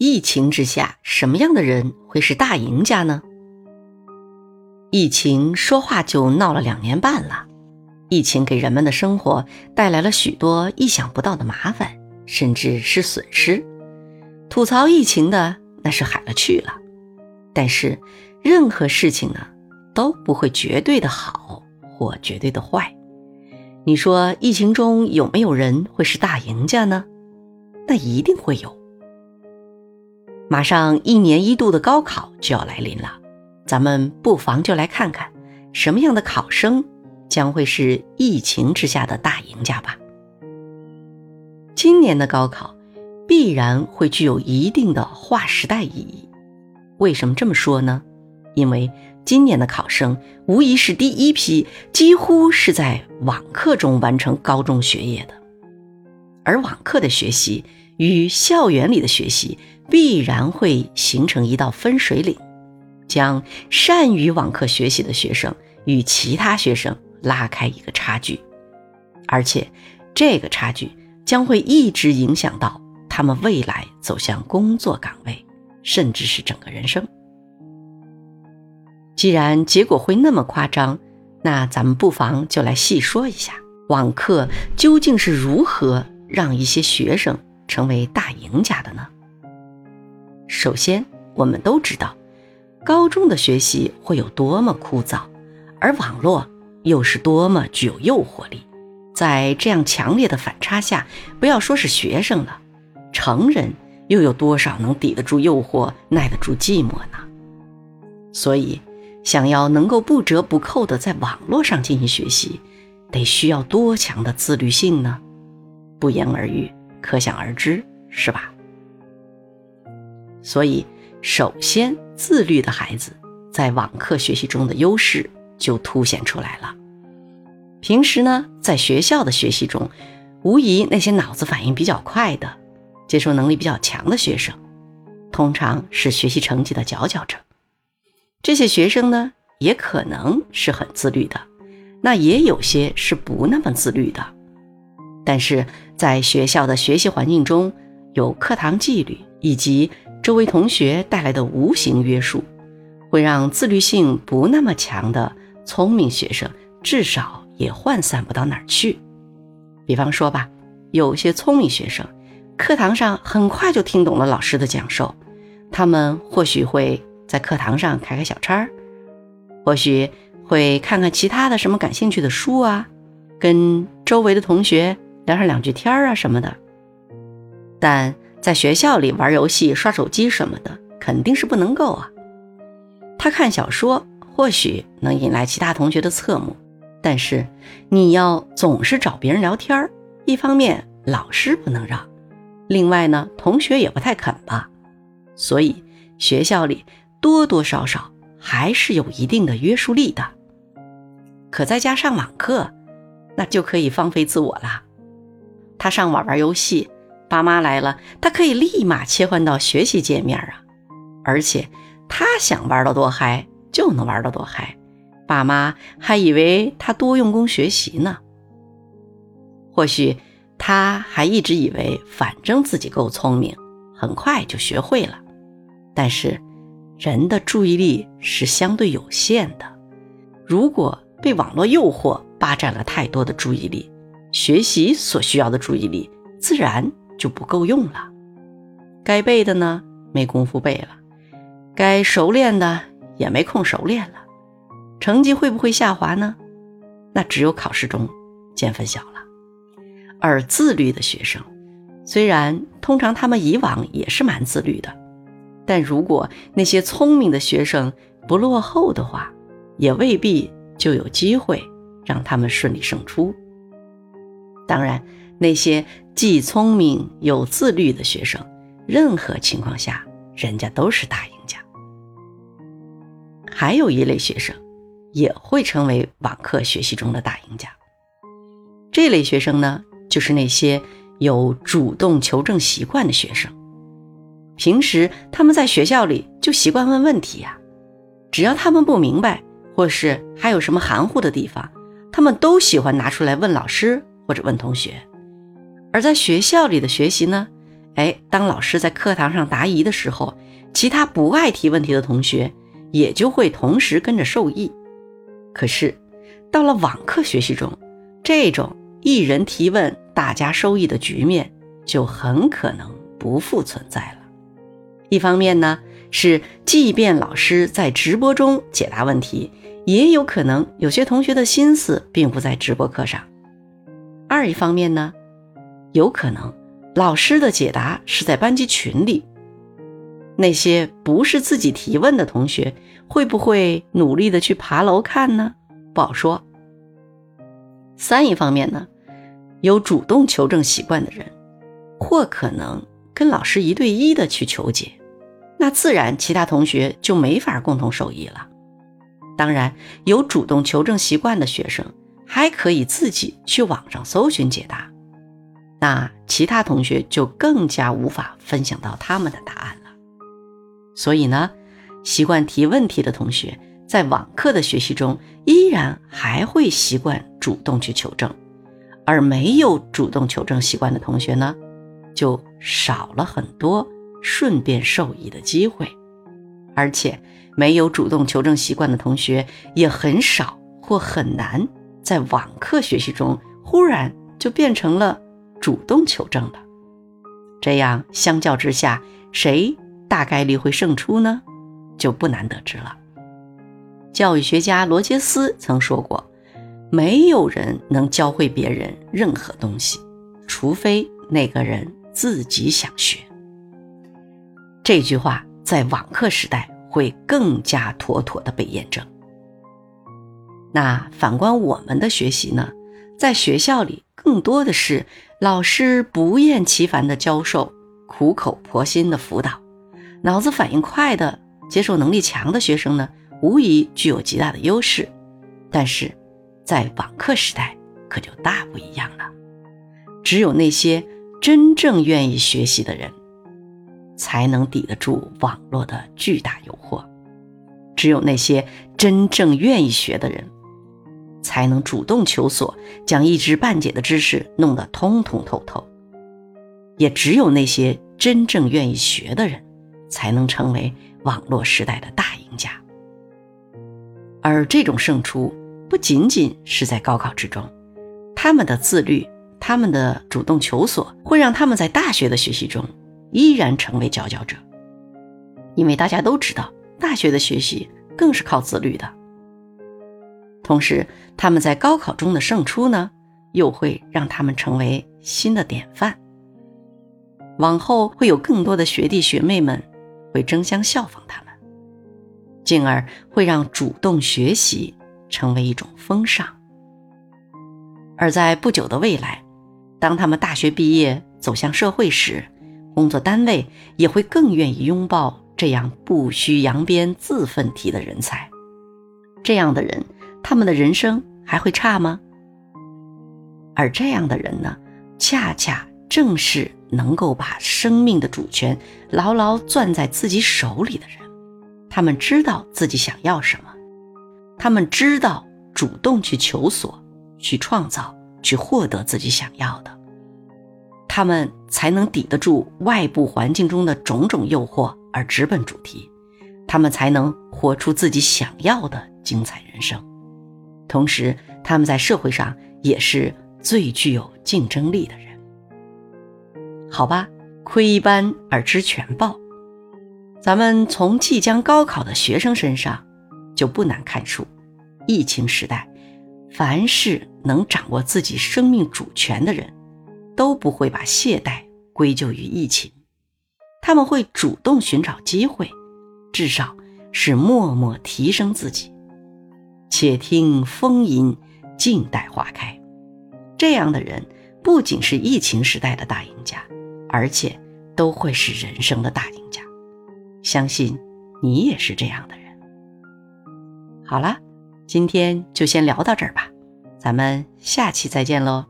疫情之下，什么样的人会是大赢家呢？疫情说话就闹了两年半了，疫情给人们的生活带来了许多意想不到的麻烦，甚至是损失。吐槽疫情的那是海了去了，但是任何事情呢都不会绝对的好或绝对的坏。你说疫情中有没有人会是大赢家呢？那一定会有。马上一年一度的高考就要来临了，咱们不妨就来看看什么样的考生将会是疫情之下的大赢家吧。今年的高考必然会具有一定的划时代意义。为什么这么说呢？因为今年的考生无疑是第一批几乎是在网课中完成高中学业的，而网课的学习与校园里的学习。必然会形成一道分水岭，将善于网课学习的学生与其他学生拉开一个差距，而且这个差距将会一直影响到他们未来走向工作岗位，甚至是整个人生。既然结果会那么夸张，那咱们不妨就来细说一下网课究竟是如何让一些学生成为大赢家的呢？首先，我们都知道，高中的学习会有多么枯燥，而网络又是多么具有诱惑力。在这样强烈的反差下，不要说是学生了，成人又有多少能抵得住诱惑、耐得住寂寞呢？所以，想要能够不折不扣地在网络上进行学习，得需要多强的自律性呢？不言而喻，可想而知，是吧？所以，首先，自律的孩子在网课学习中的优势就凸显出来了。平时呢，在学校的学习中，无疑那些脑子反应比较快的、接受能力比较强的学生，通常是学习成绩的佼佼者。这些学生呢，也可能是很自律的，那也有些是不那么自律的。但是在学校的学习环境中，有课堂纪律以及周围同学带来的无形约束，会让自律性不那么强的聪明学生至少也涣散不到哪儿去。比方说吧，有些聪明学生，课堂上很快就听懂了老师的讲授，他们或许会在课堂上开开小差儿，或许会看看其他的什么感兴趣的书啊，跟周围的同学聊上两句天儿啊什么的，但。在学校里玩游戏、刷手机什么的，肯定是不能够啊。他看小说或许能引来其他同学的侧目，但是你要总是找别人聊天一方面老师不能让，另外呢，同学也不太肯吧。所以学校里多多少少还是有一定的约束力的。可在家上网课，那就可以放飞自我了。他上网玩游戏。爸妈来了，他可以立马切换到学习界面啊，而且他想玩到多嗨就能玩到多嗨，爸妈还以为他多用功学习呢。或许他还一直以为反正自己够聪明，很快就学会了。但是人的注意力是相对有限的，如果被网络诱惑霸占了太多的注意力，学习所需要的注意力自然。就不够用了，该背的呢没工夫背了，该熟练的也没空熟练了，成绩会不会下滑呢？那只有考试中见分晓了。而自律的学生，虽然通常他们以往也是蛮自律的，但如果那些聪明的学生不落后的话，也未必就有机会让他们顺利胜出。当然。那些既聪明又自律的学生，任何情况下，人家都是大赢家。还有一类学生，也会成为网课学习中的大赢家。这类学生呢，就是那些有主动求证习惯的学生。平时他们在学校里就习惯问问题呀，只要他们不明白，或是还有什么含糊的地方，他们都喜欢拿出来问老师或者问同学。而在学校里的学习呢，哎，当老师在课堂上答疑的时候，其他不爱提问题的同学也就会同时跟着受益。可是，到了网课学习中，这种一人提问大家受益的局面就很可能不复存在了。一方面呢，是即便老师在直播中解答问题，也有可能有些同学的心思并不在直播课上；二一方面呢，有可能老师的解答是在班级群里，那些不是自己提问的同学会不会努力的去爬楼看呢？不好说。三一方面呢，有主动求证习惯的人，或可能跟老师一对一的去求解。那自然，其他同学就没法共同受益了。当然，有主动求证习惯的学生，还可以自己去网上搜寻解答，那其他同学就更加无法分享到他们的答案了。所以呢，习惯提问题的同学，在网课的学习中，依然还会习惯主动去求证，而没有主动求证习惯的同学呢，就少了很多。顺便受益的机会，而且没有主动求证习惯的同学也很少或很难在网课学习中忽然就变成了主动求证了。这样相较之下，谁大概率会胜出呢？就不难得知了。教育学家罗杰斯曾说过：“没有人能教会别人任何东西，除非那个人自己想学。”这句话在网课时代会更加妥妥的被验证。那反观我们的学习呢？在学校里，更多的是老师不厌其烦的教授，苦口婆心的辅导，脑子反应快的、接受能力强的学生呢，无疑具有极大的优势。但是，在网课时代可就大不一样了，只有那些真正愿意学习的人。才能抵得住网络的巨大诱惑。只有那些真正愿意学的人，才能主动求索，将一知半解的知识弄得通通透透。也只有那些真正愿意学的人，才能成为网络时代的大赢家。而这种胜出，不仅仅是在高考之中，他们的自律，他们的主动求索，会让他们在大学的学习中。依然成为佼佼者，因为大家都知道，大学的学习更是靠自律的。同时，他们在高考中的胜出呢，又会让他们成为新的典范。往后会有更多的学弟学妹们会争相效仿他们，进而会让主动学习成为一种风尚。而在不久的未来，当他们大学毕业走向社会时，工作单位也会更愿意拥抱这样不需扬鞭自奋蹄的人才。这样的人，他们的人生还会差吗？而这样的人呢，恰恰正是能够把生命的主权牢牢攥在自己手里的人。他们知道自己想要什么，他们知道主动去求索、去创造、去获得自己想要的。他们才能抵得住外部环境中的种种诱惑而直奔主题，他们才能活出自己想要的精彩人生。同时，他们在社会上也是最具有竞争力的人。好吧，窥一斑而知全豹，咱们从即将高考的学生身上就不难看出，疫情时代，凡是能掌握自己生命主权的人。都不会把懈怠归咎于疫情，他们会主动寻找机会，至少是默默提升自己。且听风吟，静待花开。这样的人不仅是疫情时代的大赢家，而且都会是人生的大赢家。相信你也是这样的人。好了，今天就先聊到这儿吧，咱们下期再见喽。